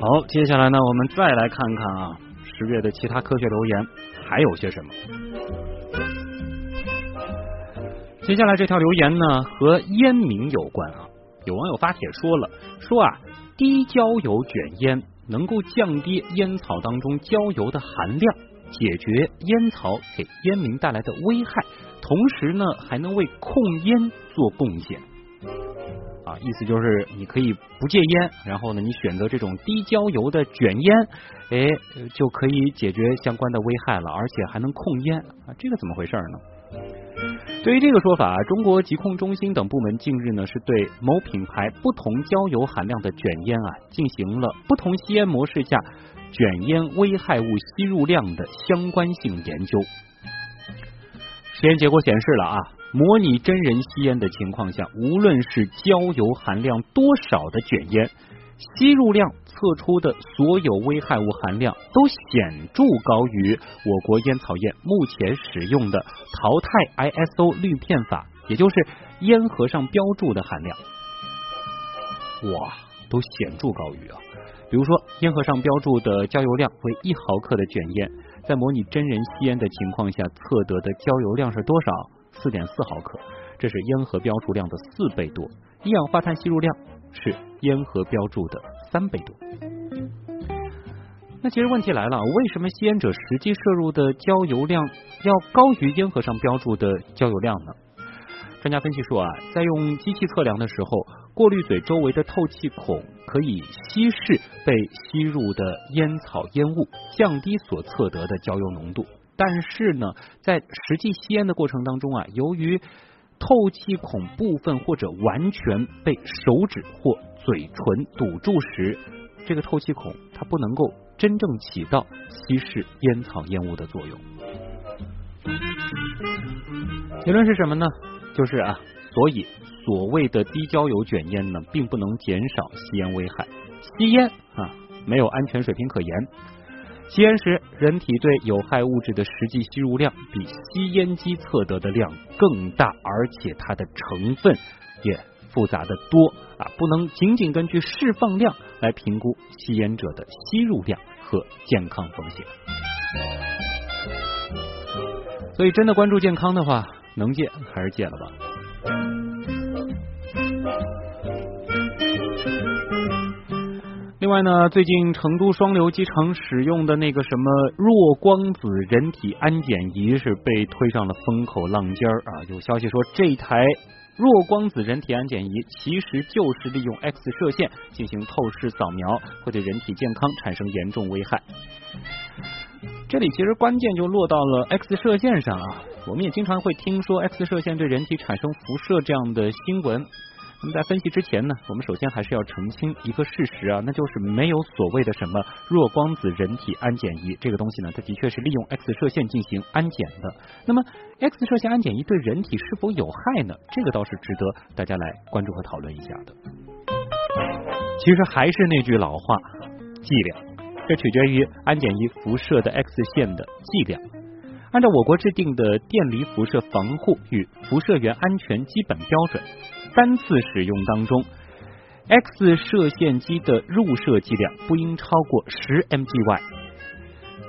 好，接下来呢，我们再来看看啊，十月的其他科学留言还有些什么。接下来这条留言呢，和烟民有关啊。有网友发帖说了，说啊，低焦油卷烟能够降低烟草当中焦油的含量，解决烟草给烟民带来的危害，同时呢，还能为控烟做贡献。啊，意思就是你可以不戒烟，然后呢，你选择这种低焦油的卷烟，哎，就可以解决相关的危害了，而且还能控烟啊，这个怎么回事呢？对于这个说法，中国疾控中心等部门近日呢，是对某品牌不同焦油含量的卷烟啊，进行了不同吸烟模式下卷烟危害物吸入量的相关性研究。实验结果显示了啊，模拟真人吸烟的情况下，无论是焦油含量多少的卷烟。吸入量测出的所有危害物含量都显著高于我国烟草业目前使用的淘汰 ISO 滤片法，也就是烟盒上标注的含量。哇，都显著高于啊！比如说，烟盒上标注的焦油量为一毫克的卷烟，在模拟真人吸烟的情况下测得的焦油量是多少？四点四毫克，这是烟盒标注量的四倍多。一氧化碳吸入量。是烟盒标注的三倍多。那其实问题来了，为什么吸烟者实际摄入的焦油量要高于烟盒上标注的焦油量呢？专家分析说啊，在用机器测量的时候，过滤嘴周围的透气孔可以稀释被吸入的烟草烟雾，降低所测得的焦油浓度。但是呢，在实际吸烟的过程当中啊，由于透气孔部分或者完全被手指或嘴唇堵住时，这个透气孔它不能够真正起到稀释烟草烟雾的作用。结论是什么呢？就是啊，所以所谓的低焦油卷烟呢，并不能减少吸烟危害，吸烟啊没有安全水平可言。吸烟时，人体对有害物质的实际吸入量比吸烟机测得的量更大，而且它的成分也复杂的多啊！不能仅仅根据释放量来评估吸烟者的吸入量和健康风险。所以，真的关注健康的话，能戒还是戒了吧。另外呢，最近成都双流机场使用的那个什么弱光子人体安检仪是被推上了风口浪尖儿啊！有消息说，这台弱光子人体安检仪其实就是利用 X 射线进行透视扫描，会对人体健康产生严重危害。这里其实关键就落到了 X 射线上啊！我们也经常会听说 X 射线对人体产生辐射这样的新闻。那么在分析之前呢，我们首先还是要澄清一个事实啊，那就是没有所谓的什么弱光子人体安检仪这个东西呢，它的确是利用 X 射线进行安检的。那么 X 射线安检仪对人体是否有害呢？这个倒是值得大家来关注和讨论一下的。其实还是那句老话，剂量，这取决于安检仪辐射的 X 线的剂量。按照我国制定的电离辐射防护与辐射源安全基本标准。三次使用当中，X 射线机的入射剂量不应超过十 mgy。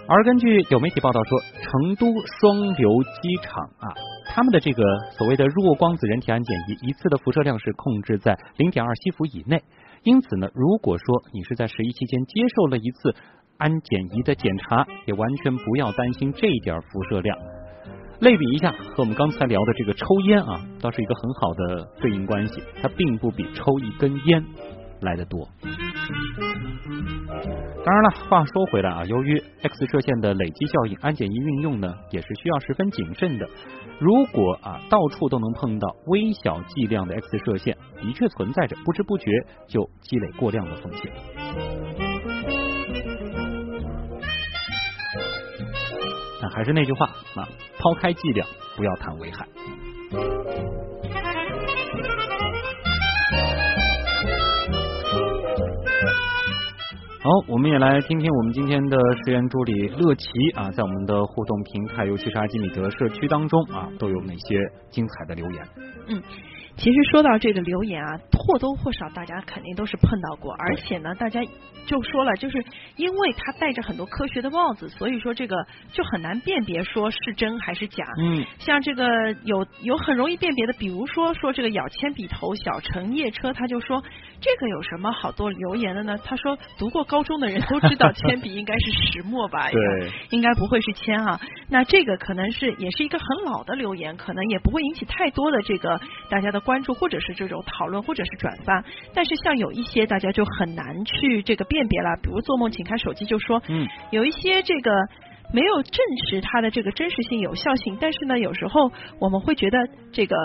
而根据有媒体报道说，成都双流机场啊，他们的这个所谓的弱光子人体安检仪一次的辐射量是控制在零点二西弗以内。因此呢，如果说你是在十一期间接受了一次安检仪的检查，也完全不要担心这一点辐射量。类比一下，和我们刚才聊的这个抽烟啊，倒是一个很好的对应关系。它并不比抽一根烟来的多。当然了，话说回来啊，由于 X 射线的累积效应，安检仪运用呢也是需要十分谨慎的。如果啊到处都能碰到微小剂量的 X 射线，的确存在着不知不觉就积累过量的风险。还是那句话啊，抛开剂量，不要谈危害。好，我们也来听听我们今天的实验助理乐奇啊，在我们的互动平台，尤其是阿基米德社区当中啊，都有哪些精彩的留言？嗯。其实说到这个留言啊，或多或少大家肯定都是碰到过，而且呢，大家就说了，就是因为他戴着很多科学的帽子，所以说这个就很难辨别说是真还是假。嗯，像这个有有很容易辨别的，比如说说这个咬铅笔头小陈夜车，他就说这个有什么好多留言的呢？他说读过高中的人都知道铅笔应该是石墨吧？对，应该不会是铅啊。那这个可能是也是一个很老的留言，可能也不会引起太多的这个大家的。关注或者是这种讨论或者是转发，但是像有一些大家就很难去这个辨别了，比如做梦请看手机就说，嗯，有一些这个没有证实它的这个真实性有效性，但是呢，有时候我们会觉得这个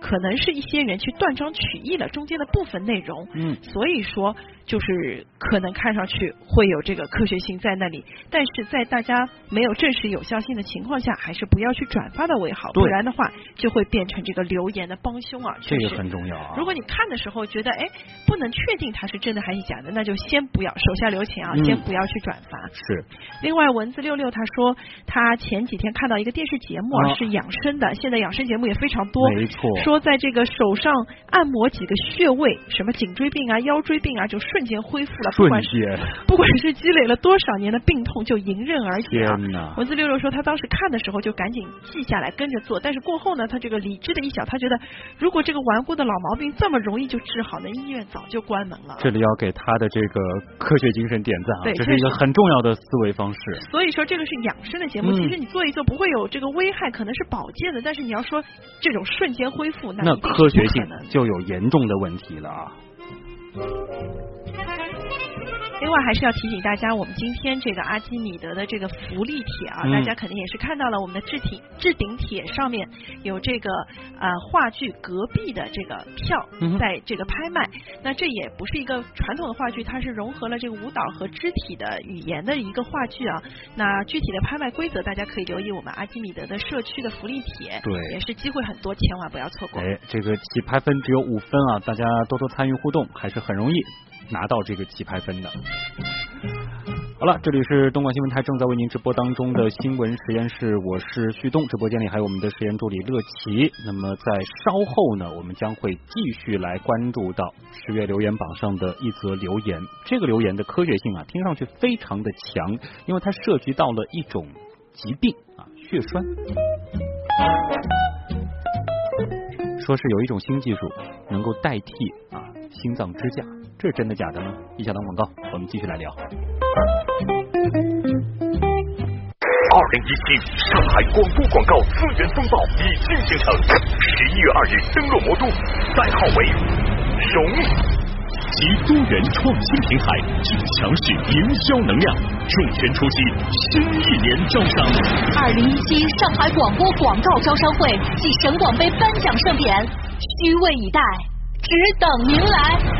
可能是一些人去断章取义了中间的部分内容，嗯，所以说。就是可能看上去会有这个科学性在那里，但是在大家没有证实有效性的情况下，还是不要去转发的为好，不然的话就会变成这个留言的帮凶啊。这个很重要啊。如果你看的时候觉得哎不能确定它是真的还是假的，那就先不要手下留情啊，先不要去转发。是。另外文字六六他说他前几天看到一个电视节目啊，是养生的，现在养生节目也非常多。没错。说在这个手上按摩几个穴位，什么颈椎病啊、腰椎病啊，就瞬。间恢复了，不管是不管是积累了多少年的病痛，就迎刃而解啊！文字六六说，他当时看的时候就赶紧记下来，跟着做。但是过后呢，他这个理智的一想，他觉得如果这个顽固的老毛病这么容易就治好，那医院早就关门了。这里要给他的这个科学精神点赞啊！对，这是一个很重要的思维方式。所以说，这个是养生的节目，其实你做一做不会有这个危害，可能是保健的。但是你要说这种瞬间恢复，那科学性就有严重的问题了啊！另外还是要提醒大家，我们今天这个阿基米德的这个福利帖啊，大家肯定也是看到了，我们的置顶置顶帖上面有这个呃话剧隔壁的这个票在这个拍卖。那这也不是一个传统的话剧，它是融合了这个舞蹈和肢体的语言的一个话剧啊。那具体的拍卖规则，大家可以留意我们阿基米德的社区的福利帖，对，也是机会很多，千万不要错过。哎，这个起拍分只有五分啊，大家多多参与互动，还是很容易。拿到这个起拍分的。好了，这里是东莞新闻台正在为您直播当中的新闻实验室，我是旭东，直播间里还有我们的实验助理乐奇。那么在稍后呢，我们将会继续来关注到十月留言榜上的一则留言。这个留言的科学性啊，听上去非常的强，因为它涉及到了一种疾病啊，血栓。说是有一种新技术能够代替啊心脏支架。这是真的假的呢？一小段广告，我们继续来聊。二零一七上海广播广告资源风暴已经形成，十一月二日登陆魔都，代号为荣，集多元创新平台至强势营销能量，重拳出击新一年招商。二零一七上海广播广告招商会暨省广杯颁奖盛典，虚位以待，只等您来。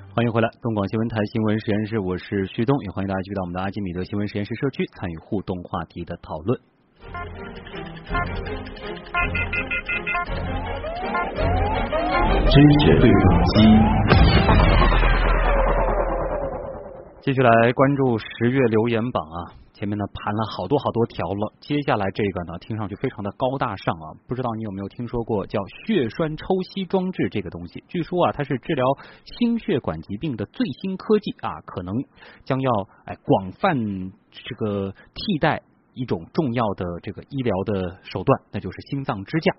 欢迎回来，东广新闻台新闻实验室，我是旭东，也欢迎大家继续到我们的阿基米德新闻实验室社区参与互动话题的讨论。知识对撞机，继续来关注十月留言榜啊。前面呢盘了好多好多条了，接下来这个呢听上去非常的高大上啊，不知道你有没有听说过叫血栓抽吸装置这个东西？据说啊它是治疗心血管疾病的最新科技啊，可能将要哎广泛这个替代一种重要的这个医疗的手段，那就是心脏支架。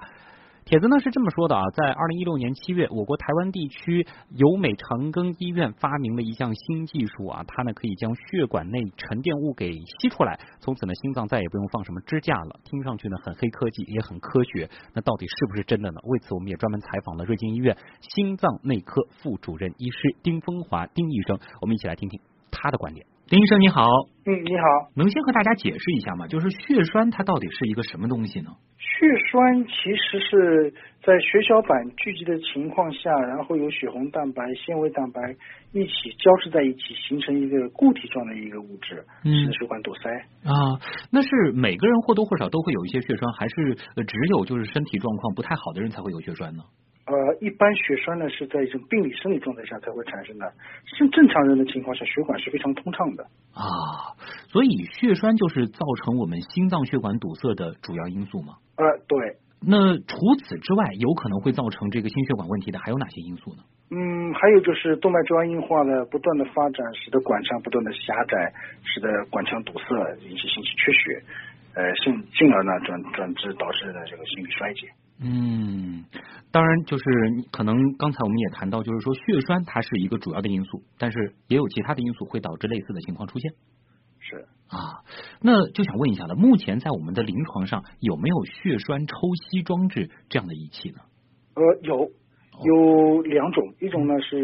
帖子呢是这么说的啊，在二零一六年七月，我国台湾地区由美长庚医院发明了一项新技术啊，它呢可以将血管内沉淀物给吸出来，从此呢心脏再也不用放什么支架了。听上去呢很黑科技，也很科学。那到底是不是真的呢？为此我们也专门采访了瑞金医院心脏内科副主任医师丁峰华丁医生，我们一起来听听他的观点。林医生你好，嗯，你好，能先和大家解释一下吗？就是血栓它到底是一个什么东西呢？血栓其实是在血小板聚集的情况下，然后有血红蛋白、纤维蛋白一起交织在一起，形成一个固体状的一个物质，使血管堵塞。啊，那是每个人或多或少都会有一些血栓，还是只有就是身体状况不太好的人才会有血栓呢？呃，一般血栓呢是在一种病理生理状态下才会产生的，正正常人的情况下，血管是非常通畅的啊。所以血栓就是造成我们心脏血管堵塞的主要因素吗？呃，对。那除此之外，有可能会造成这个心血管问题的还有哪些因素呢？嗯，还有就是动脉粥样硬化呢不断的发展，使得管腔不断的狭窄，使得管腔堵塞，引起心肌缺血，呃，进进而呢转转至导致的这个心力衰竭。嗯，当然，就是可能刚才我们也谈到，就是说血栓它是一个主要的因素，但是也有其他的因素会导致类似的情况出现。是啊，那就想问一下了，目前在我们的临床上有没有血栓抽吸装置这样的仪器呢？呃，有，有两种，一种呢是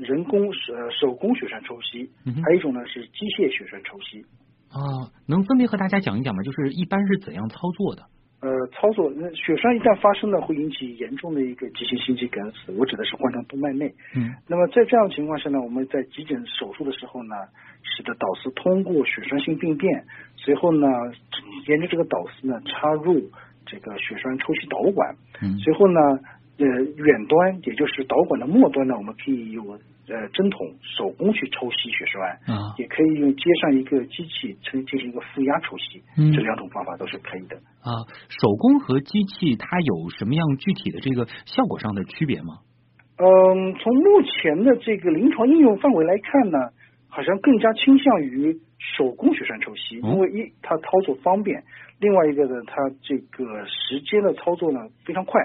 人工呃手工血栓抽吸，还有一种呢是机械血栓抽吸。啊，能分别和大家讲一讲吗？就是一般是怎样操作的？呃，操作那血栓一旦发生呢，会引起严重的一个急性心肌梗死，我指的是冠状动脉内。嗯。那么在这样的情况下呢，我们在急诊手术的时候呢，使得导丝通过血栓性病变，随后呢，沿着这个导丝呢插入这个血栓抽吸导管。嗯。随后呢，呃，远端也就是导管的末端呢，我们可以用呃针筒手工去抽吸血栓。啊。也可以用接上一个机器，进进行一个负压抽吸。嗯。这两种方法都是可以的。啊，手工和机器它有什么样具体的这个效果上的区别吗？嗯，从目前的这个临床应用范围来看呢，好像更加倾向于手工血栓抽吸，因为一它操作方便，另外一个呢，它这个时间的操作呢非常快，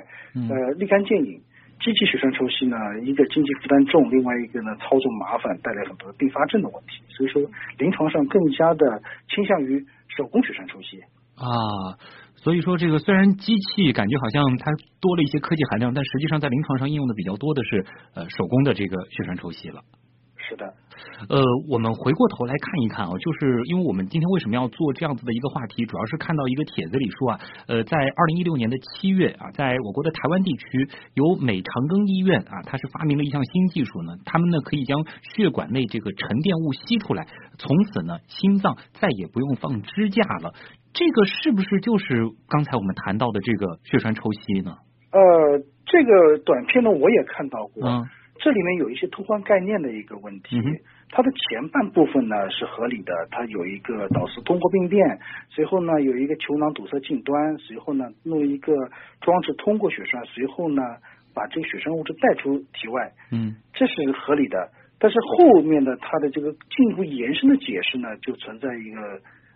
呃，立竿见影。机器血栓抽吸呢，一个经济负担重，另外一个呢操作麻烦，带来很多并发症的问题，所以说临床上更加的倾向于手工血栓抽吸。啊，所以说这个虽然机器感觉好像它多了一些科技含量，但实际上在临床上应用的比较多的是呃手工的这个血栓抽吸了。是的，呃，我们回过头来看一看啊，就是因为我们今天为什么要做这样子的一个话题，主要是看到一个帖子里说啊，呃，在二零一六年的七月啊，在我国的台湾地区，由美长庚医院啊，它是发明了一项新技术呢，他们呢可以将血管内这个沉淀物吸出来，从此呢心脏再也不用放支架了。这个是不是就是刚才我们谈到的这个血栓抽吸呢？呃，这个短片呢我也看到过。嗯。这里面有一些偷换概念的一个问题，它的前半部分呢是合理的，它有一个导丝通过病变，随后呢有一个球囊堵塞近端，随后呢弄一个装置通过血栓，随后呢把这个血栓物质带出体外，嗯，这是合理的。但是后面的它的这个进一步延伸的解释呢，就存在一个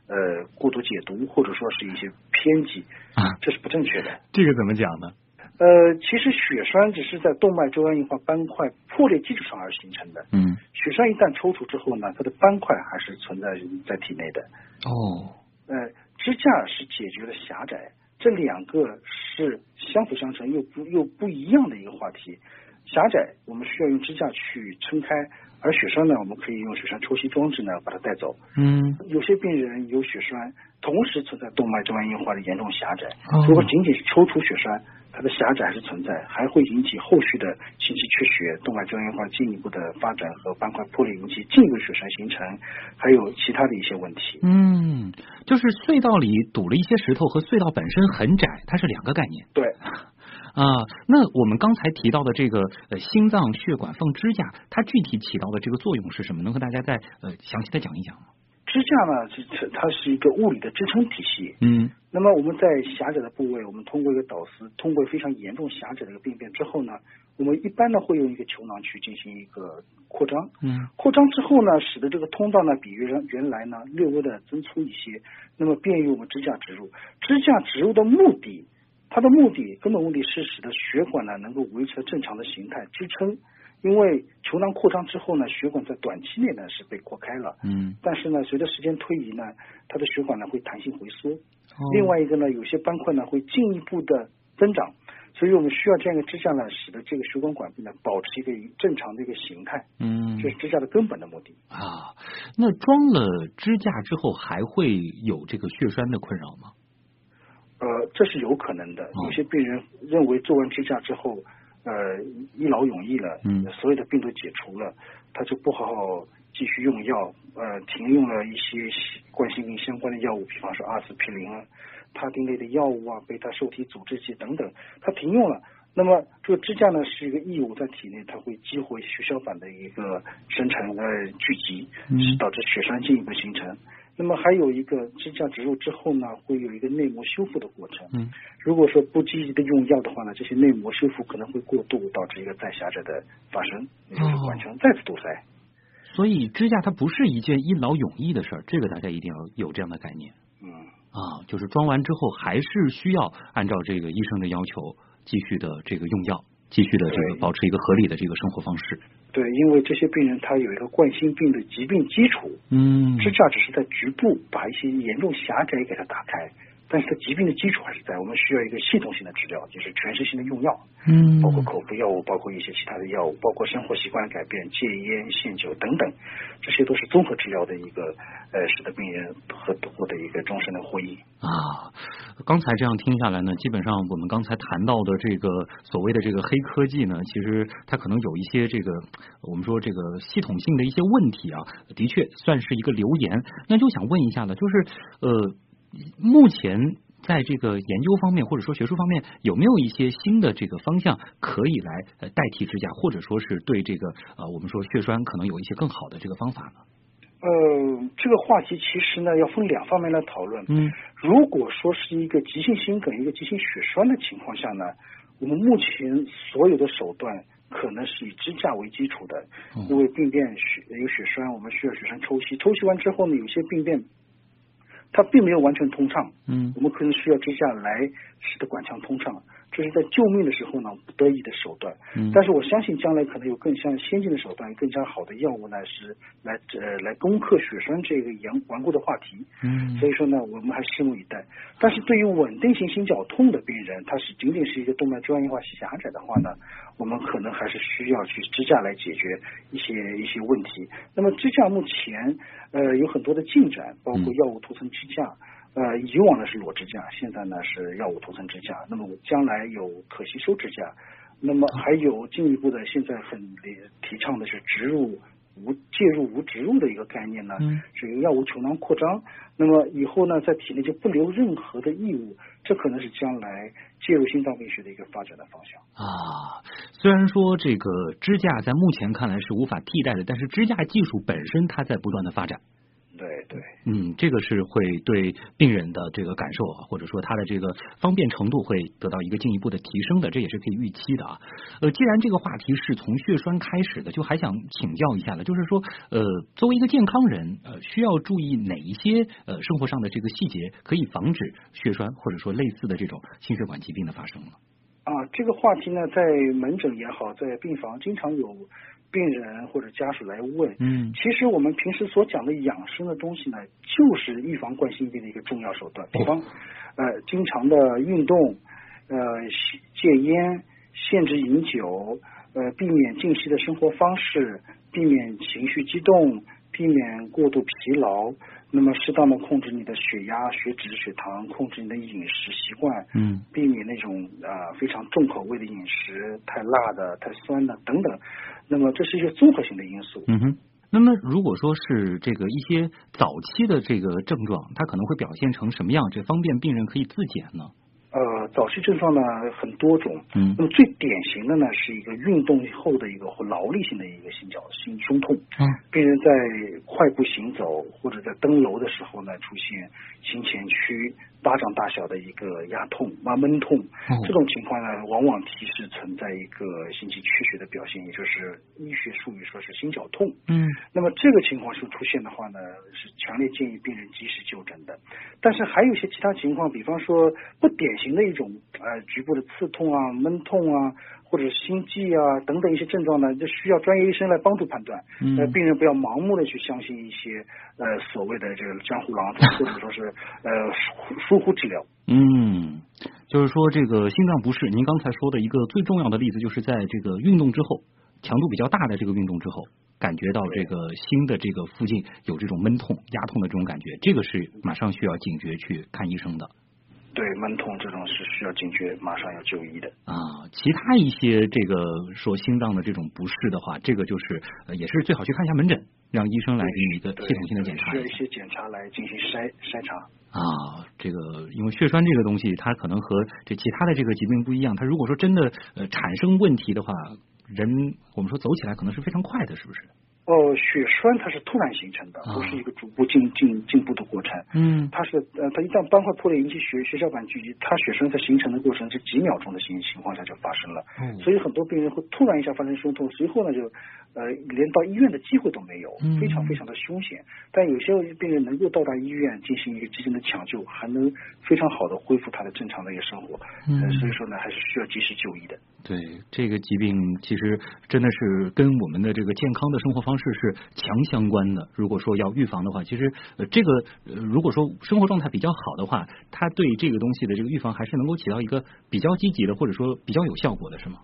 呃过度解读或者说是一些偏激啊，这是不正确的。这个怎么讲呢？呃，其实血栓只是在动脉粥样硬化斑块破裂基础上而形成的。嗯，血栓一旦抽出之后呢，它的斑块还是存在在体内的。哦，呃，支架是解决了狭窄，这两个是相辅相成又不又不一样的一个话题。狭窄我们需要用支架去撑开，而血栓呢，我们可以用血栓抽吸装置呢把它带走。嗯，有些病人有血栓，同时存在动脉粥样硬化的严重狭窄。哦，如果仅仅是抽出血栓。它的狭窄还是存在，还会引起后续的心肌缺血、动脉粥样硬化进一步的发展和斑块破裂，引起进一步血栓形成，还有其他的一些问题。嗯，就是隧道里堵了一些石头和隧道本身很窄，它是两个概念。对啊，那我们刚才提到的这个呃心脏血管放支架，它具体起到的这个作用是什么？能和大家再呃详细的讲一讲吗？支架呢，是它是一个物理的支撑体系。嗯。那么我们在狭窄的部位，我们通过一个导丝，通过非常严重狭窄的一个病变之后呢，我们一般呢会用一个球囊去进行一个扩张。嗯。扩张之后呢，使得这个通道呢比原原来呢略微的增粗一些，那么便于我们支架植入。支架植入的目的，它的目的根本目的是使得血管呢能够维持正常的形态支撑。因为球囊扩张之后呢，血管在短期内呢是被扩开了，嗯，但是呢，随着时间推移呢，它的血管呢会弹性回缩。哦。另外一个呢，有些斑块呢会进一步的增长，所以我们需要这样一个支架呢，使得这个血管管壁呢保持一个正常的一个形态，嗯这是支架的根本的目的。啊，那装了支架之后还会有这个血栓的困扰吗？呃，这是有可能的。哦有些病人认为做完支架之后，呃，一劳永逸了，嗯所有的病都解除了，他就不好好继续用药，呃，停用了一些冠心病相关的药物，比方说阿司匹林啊、他汀类的药物啊、贝塔受体阻滞剂等等，他停用了。那么这个支架呢是一个异物在体内，它会激活血小板的一个生成呃聚集，导致血栓进一步形成。那么还有一个支架植入之后呢，会有一个内膜修复的过程。嗯，如果说不积极的用药的话呢，这些内膜修复可能会过度，导致一个再狭窄的发生，也就是管腔再次堵塞。所以支架它不是一件一劳永逸的事儿，这个大家一定要有这样的概念。嗯，啊，就是装完之后还是需要按照这个医生的要求继续的这个用药，继续的这个对保持一个合理的这个生活方式。对，因为这些病人他有一个冠心病的疾病基础，嗯支架只是在局部把一些严重狭窄给它打开，但是它疾病的基础还是在。我们需要一个系统性的治疗，就是全身性的用药，嗯包括口服药物，包括一些其他的药物，包括生活习惯改变、戒烟、限酒等等，这些都是综合治疗的一个呃，使得病人和获得一个终身的获益。啊，刚才这样听下来呢，基本上我们刚才谈到的这个所谓的这个黑科技呢，其实它可能有一些这个我们说这个系统性的一些问题啊，的确算是一个流言。那就想问一下呢，就是呃，目前在这个研究方面或者说学术方面，有没有一些新的这个方向可以来代替支架，或者说是对这个呃我们说血栓可能有一些更好的这个方法呢？呃，这个话题其实呢要分两方面来讨论。嗯如果说是一个急性心梗、一个急性血栓的情况下呢，我们目前所有的手段可能是以支架为基础的，嗯因为病变血有血栓，我们需要血栓抽吸，抽吸完之后呢，有些病变它并没有完全通畅，嗯我们可能需要支架来使得管腔通畅，这是在救命的时候呢不得已的手段。嗯但是我相信将来可能有更像先进的手段，更加好的药物呢是来呃来攻克血栓这个严顽固的话题。嗯所以说呢，我们还拭目以待。但是对于稳定性心绞痛的病人，他是仅仅是一个动脉专业化狭窄的话呢，我们可能还是需要去支架来解决一些一些问题。那么支架目前呃有很多的进展，包括嗯药物涂层支架。呃，以往呢是裸支架，现在呢是药物涂层支架。那么将来有可吸收支架，那么还有进一步的，现在很提倡的是植入无介入无植入的一个概念呢，嗯是由药物球囊扩张。那么以后呢，在体内就不留任何的异物，这可能是将来介入心脏病学的一个发展的方向。啊，虽然说这个支架在目前看来是无法替代的，但是支架技术本身它在不断的发展。对对，嗯，这个是会对病人的这个感受啊，或者说他的这个方便程度会得到一个进一步的提升的，这也是可以预期的啊。呃，既然这个话题是从血栓开始的，就还想请教一下了，就是说，呃，作为一个健康人，呃，需要注意哪一些呃生活上的这个细节，可以防止血栓或者说类似的这种心血管疾病的发生呢？啊，这个话题呢，在门诊也好，在病房经常有病人或者家属来问。嗯其实我们平时所讲的养生的东西呢，就是预防冠心病的一个重要手段。比方，呃，经常的运动，呃，戒烟，限制饮酒，呃，避免静息的生活方式，避免情绪激动，避免过度疲劳。那么，适当的控制你的血压、血脂、血糖，控制你的饮食习惯，嗯避免那种呃、非常重口味的饮食，太辣的、太酸的等等。那么这是一个综合性的因素。嗯哼。那么，如果说是这个一些早期的这个症状，它可能会表现成什么样？这方便病人可以自检呢？呃，早期症状呢很多种，嗯那么最典型的呢是一个运动后的一个或劳力性的一个心绞心胸痛，嗯病人在快步行走或者在登楼的时候呢，出现心前区巴掌大小的一个压痛啊闷痛，哦这种情况呢，往往提示存在一个心肌缺血的表现，也就是医学术语说是心绞痛。嗯那么这个情况是出现的话呢，是强烈建议病人及时就诊的。但是还有一些其他情况，比方说不典型的一种呃局部的刺痛啊、闷痛啊，或者是心悸啊等等一些症状呢，就需要专业医生来帮助判断。嗯呃，病人不要盲目的去相信一些呃所谓的这个江湖郎中，或者说是呃疏疏忽治疗。嗯，就是说这个心脏不适，您刚才说的一个最重要的例子，就是在这个运动之后，强度比较大的这个运动之后，感觉到这个心的这个附近有这种闷痛、压痛的这种感觉，这个是马上需要警觉去看医生的。对闷痛这种是需要警觉，马上要就医的啊。其他一些这个说心脏的这种不适的话，这个就是也是最好去看一下门诊，让医生来给你一个系统性的检查，需要一些检查来进行筛筛查啊。这个因为血栓这个东西，它可能和这其他的这个疾病不一样，它如果说真的呃产生问题的话，人我们说走起来可能是非常快的，是不是？哦，血栓它是突然形成的，不是一个逐步进进进步的过程。嗯，它是呃，它一旦斑块破裂引起血血小板聚集，它血栓在形成的过程是几秒钟的情情况下就发生了。嗯，所以很多病人会突然一下发生胸痛，随后呢就呃连到医院的机会都没有，非常非常的凶险。但有些病人能够到达医院进行一个急诊的抢救，还能非常好的恢复他的正常的一个生活。嗯，所以说呢，还是需要及时就医的。对，这个疾病其实真的是跟我们的这个健康的生活方式是强相关的。如果说要预防的话，其实呃这个呃如果说生活状态比较好的话，它对这个东西的这个预防还是能够起到一个比较积极的，或者说比较有效果的，是吗？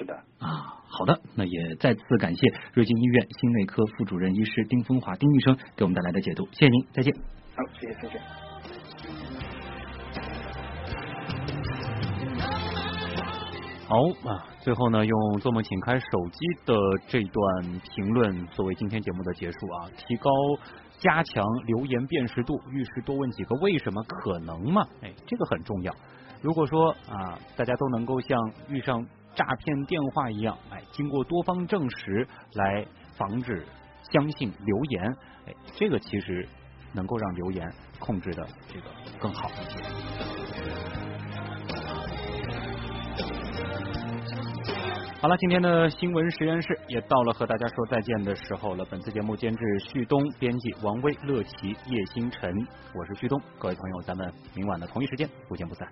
是的。啊，好的，那也再次感谢瑞金医院心内科副主任医师丁风华丁医生给我们带来的解读，谢谢您，再见。好，谢谢，再见。好啊，最后呢，用做梦请开手机的这段评论作为今天节目的结束啊。提高、加强留言辨识度，遇事多问几个为什么，可能吗？哎，这个很重要。如果说啊，大家都能够像遇上诈骗电话一样，哎，经过多方证实来防止相信留言，哎，这个其实能够让留言控制的这个更好一些。好了，今天的新闻实验室也到了和大家说再见的时候了。本次节目监制旭东，编辑王威、乐琪、叶星辰，我是旭东。各位朋友，咱们明晚的同一时间不见不散。